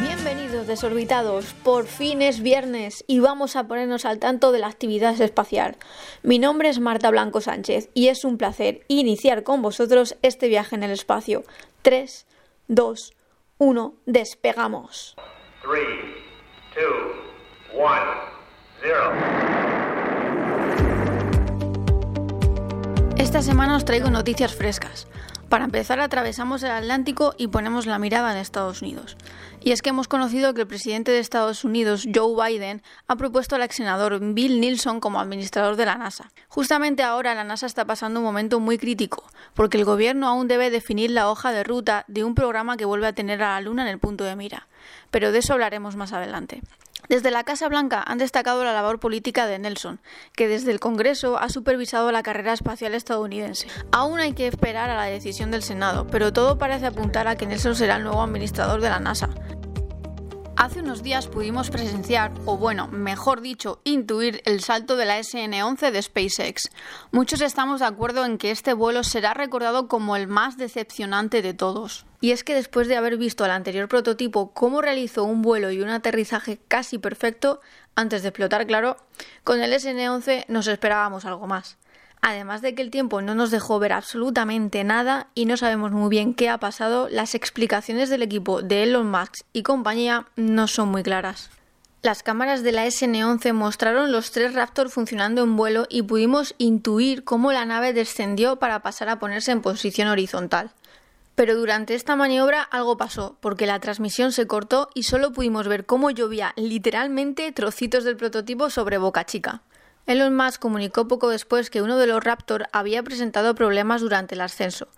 Bienvenidos desorbitados, por fin es viernes y vamos a ponernos al tanto de la actividad espacial. Mi nombre es Marta Blanco Sánchez y es un placer iniciar con vosotros este viaje en el espacio. 3, 2, 1, despegamos. 3, 2, 1, 0. Esta semana os traigo noticias frescas. Para empezar, atravesamos el Atlántico y ponemos la mirada en Estados Unidos. Y es que hemos conocido que el presidente de Estados Unidos, Joe Biden, ha propuesto al ex senador Bill Nilsson como administrador de la NASA. Justamente ahora la NASA está pasando un momento muy crítico, porque el gobierno aún debe definir la hoja de ruta de un programa que vuelve a tener a la Luna en el punto de mira. Pero de eso hablaremos más adelante. Desde la Casa Blanca han destacado la labor política de Nelson, que desde el Congreso ha supervisado la carrera espacial estadounidense. Aún hay que esperar a la decisión del Senado, pero todo parece apuntar a que Nelson será el nuevo administrador de la NASA. Hace unos días pudimos presenciar, o bueno, mejor dicho, intuir el salto de la SN-11 de SpaceX. Muchos estamos de acuerdo en que este vuelo será recordado como el más decepcionante de todos. Y es que después de haber visto al anterior prototipo cómo realizó un vuelo y un aterrizaje casi perfecto, antes de explotar, claro, con el SN-11 nos esperábamos algo más. Además de que el tiempo no nos dejó ver absolutamente nada y no sabemos muy bien qué ha pasado, las explicaciones del equipo de Elon Musk y compañía no son muy claras. Las cámaras de la SN11 mostraron los tres Raptor funcionando en vuelo y pudimos intuir cómo la nave descendió para pasar a ponerse en posición horizontal. Pero durante esta maniobra algo pasó, porque la transmisión se cortó y solo pudimos ver cómo llovía literalmente trocitos del prototipo sobre Boca Chica. Elon Musk comunicó poco después que uno de los Raptor había presentado problemas durante el ascenso.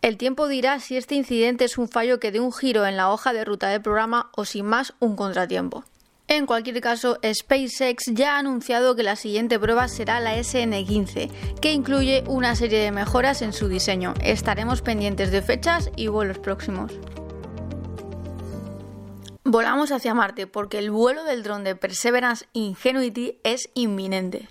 El tiempo dirá si este incidente es un fallo que dé un giro en la hoja de ruta del programa o sin más un contratiempo. En cualquier caso, SpaceX ya ha anunciado que la siguiente prueba será la SN15, que incluye una serie de mejoras en su diseño. Estaremos pendientes de fechas y vuelos próximos. Volamos hacia Marte porque el vuelo del dron de Perseverance Ingenuity es inminente.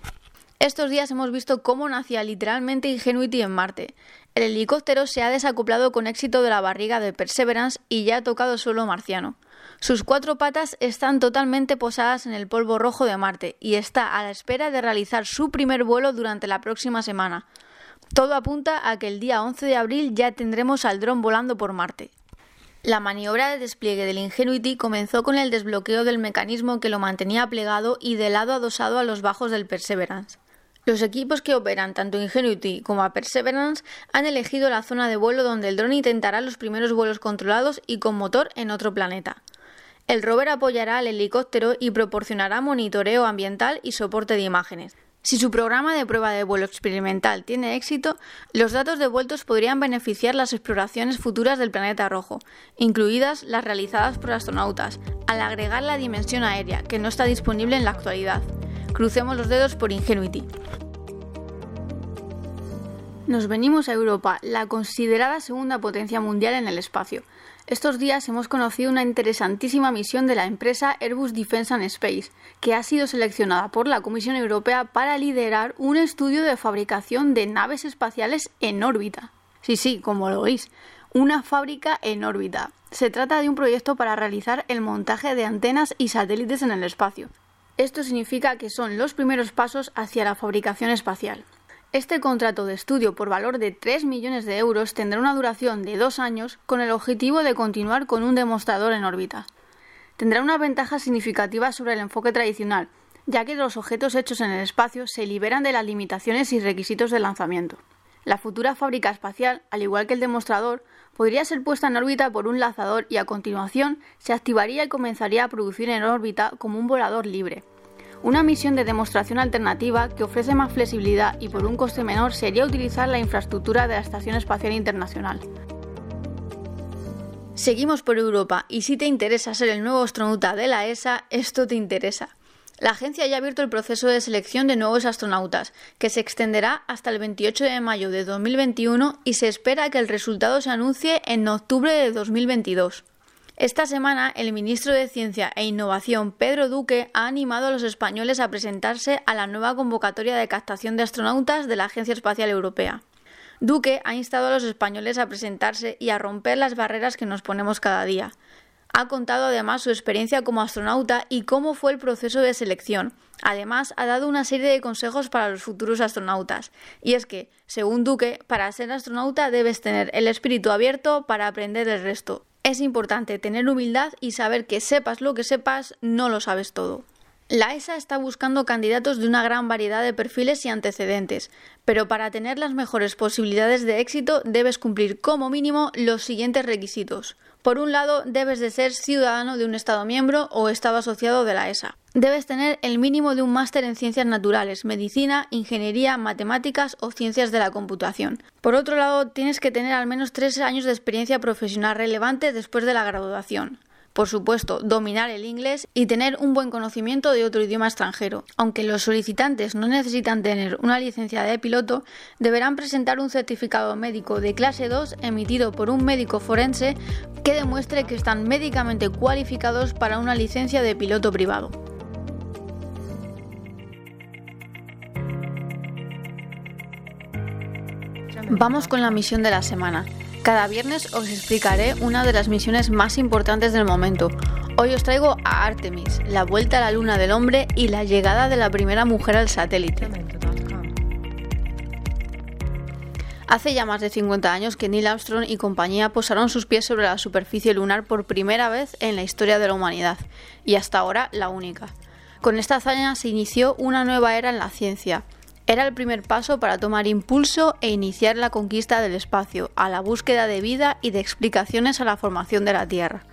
Estos días hemos visto cómo nacía literalmente Ingenuity en Marte. El helicóptero se ha desacoplado con éxito de la barriga de Perseverance y ya ha tocado suelo marciano. Sus cuatro patas están totalmente posadas en el polvo rojo de Marte y está a la espera de realizar su primer vuelo durante la próxima semana. Todo apunta a que el día 11 de abril ya tendremos al dron volando por Marte. La maniobra de despliegue del Ingenuity comenzó con el desbloqueo del mecanismo que lo mantenía plegado y de lado adosado a los bajos del Perseverance. Los equipos que operan tanto Ingenuity como a Perseverance han elegido la zona de vuelo donde el dron intentará los primeros vuelos controlados y con motor en otro planeta. El rover apoyará al helicóptero y proporcionará monitoreo ambiental y soporte de imágenes. Si su programa de prueba de vuelo experimental tiene éxito, los datos devueltos podrían beneficiar las exploraciones futuras del planeta rojo, incluidas las realizadas por astronautas, al agregar la dimensión aérea, que no está disponible en la actualidad. Crucemos los dedos por Ingenuity. Nos venimos a Europa, la considerada segunda potencia mundial en el espacio. Estos días hemos conocido una interesantísima misión de la empresa Airbus Defence and Space, que ha sido seleccionada por la Comisión Europea para liderar un estudio de fabricación de naves espaciales en órbita. Sí, sí, como lo oís, una fábrica en órbita. Se trata de un proyecto para realizar el montaje de antenas y satélites en el espacio. Esto significa que son los primeros pasos hacia la fabricación espacial. Este contrato de estudio por valor de 3 millones de euros tendrá una duración de dos años con el objetivo de continuar con un demostrador en órbita. Tendrá una ventaja significativa sobre el enfoque tradicional, ya que los objetos hechos en el espacio se liberan de las limitaciones y requisitos de lanzamiento. La futura fábrica espacial, al igual que el demostrador, podría ser puesta en órbita por un lanzador y a continuación se activaría y comenzaría a producir en órbita como un volador libre. Una misión de demostración alternativa que ofrece más flexibilidad y por un coste menor sería utilizar la infraestructura de la Estación Espacial Internacional. Seguimos por Europa y si te interesa ser el nuevo astronauta de la ESA, esto te interesa. La agencia ya ha abierto el proceso de selección de nuevos astronautas, que se extenderá hasta el 28 de mayo de 2021 y se espera que el resultado se anuncie en octubre de 2022. Esta semana, el ministro de Ciencia e Innovación, Pedro Duque, ha animado a los españoles a presentarse a la nueva convocatoria de captación de astronautas de la Agencia Espacial Europea. Duque ha instado a los españoles a presentarse y a romper las barreras que nos ponemos cada día. Ha contado además su experiencia como astronauta y cómo fue el proceso de selección. Además, ha dado una serie de consejos para los futuros astronautas. Y es que, según Duque, para ser astronauta debes tener el espíritu abierto para aprender el resto. Es importante tener humildad y saber que sepas lo que sepas, no lo sabes todo. La ESA está buscando candidatos de una gran variedad de perfiles y antecedentes, pero para tener las mejores posibilidades de éxito debes cumplir como mínimo los siguientes requisitos. Por un lado, debes de ser ciudadano de un Estado miembro o Estado asociado de la ESA. Debes tener el mínimo de un máster en ciencias naturales, medicina, ingeniería, matemáticas o ciencias de la computación. Por otro lado, tienes que tener al menos tres años de experiencia profesional relevante después de la graduación por supuesto, dominar el inglés y tener un buen conocimiento de otro idioma extranjero. Aunque los solicitantes no necesitan tener una licencia de piloto, deberán presentar un certificado médico de clase 2 emitido por un médico forense que demuestre que están médicamente cualificados para una licencia de piloto privado. Vamos con la misión de la semana. Cada viernes os explicaré una de las misiones más importantes del momento. Hoy os traigo a Artemis, la vuelta a la luna del hombre y la llegada de la primera mujer al satélite. Hace ya más de 50 años que Neil Armstrong y compañía posaron sus pies sobre la superficie lunar por primera vez en la historia de la humanidad, y hasta ahora la única. Con esta hazaña se inició una nueva era en la ciencia, era el primer paso para tomar impulso e iniciar la conquista del espacio, a la búsqueda de vida y de explicaciones a la formación de la Tierra.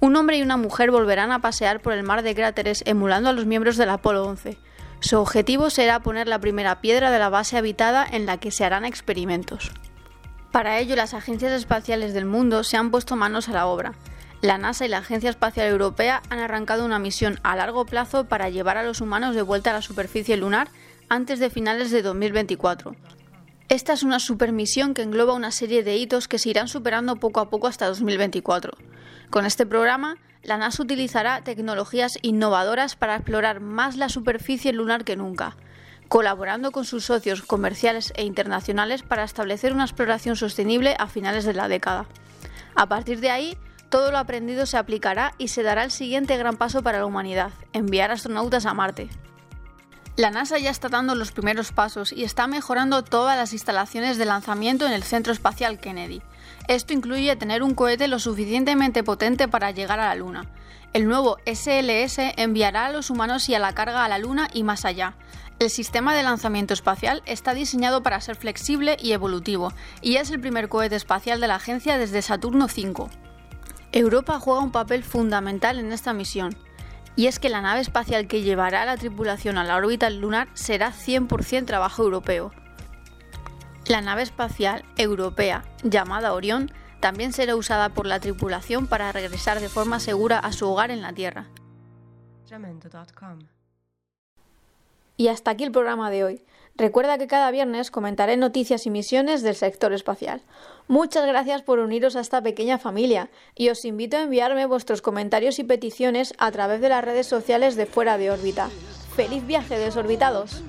Un hombre y una mujer volverán a pasear por el mar de cráteres emulando a los miembros del Apolo 11. Su objetivo será poner la primera piedra de la base habitada en la que se harán experimentos. Para ello, las agencias espaciales del mundo se han puesto manos a la obra. La NASA y la Agencia Espacial Europea han arrancado una misión a largo plazo para llevar a los humanos de vuelta a la superficie lunar antes de finales de 2024. Esta es una supermisión que engloba una serie de hitos que se irán superando poco a poco hasta 2024. Con este programa, la NASA utilizará tecnologías innovadoras para explorar más la superficie lunar que nunca, colaborando con sus socios comerciales e internacionales para establecer una exploración sostenible a finales de la década. A partir de ahí, todo lo aprendido se aplicará y se dará el siguiente gran paso para la humanidad, enviar astronautas a Marte. La NASA ya está dando los primeros pasos y está mejorando todas las instalaciones de lanzamiento en el Centro Espacial Kennedy. Esto incluye tener un cohete lo suficientemente potente para llegar a la Luna. El nuevo SLS enviará a los humanos y a la carga a la Luna y más allá. El sistema de lanzamiento espacial está diseñado para ser flexible y evolutivo, y es el primer cohete espacial de la agencia desde Saturno V. Europa juega un papel fundamental en esta misión y es que la nave espacial que llevará a la tripulación a la órbita lunar será 100% trabajo europeo. La nave espacial europea, llamada Orión, también será usada por la tripulación para regresar de forma segura a su hogar en la Tierra. Y hasta aquí el programa de hoy. Recuerda que cada viernes comentaré noticias y misiones del sector espacial. Muchas gracias por uniros a esta pequeña familia y os invito a enviarme vuestros comentarios y peticiones a través de las redes sociales de Fuera de órbita. ¡Feliz viaje, desorbitados!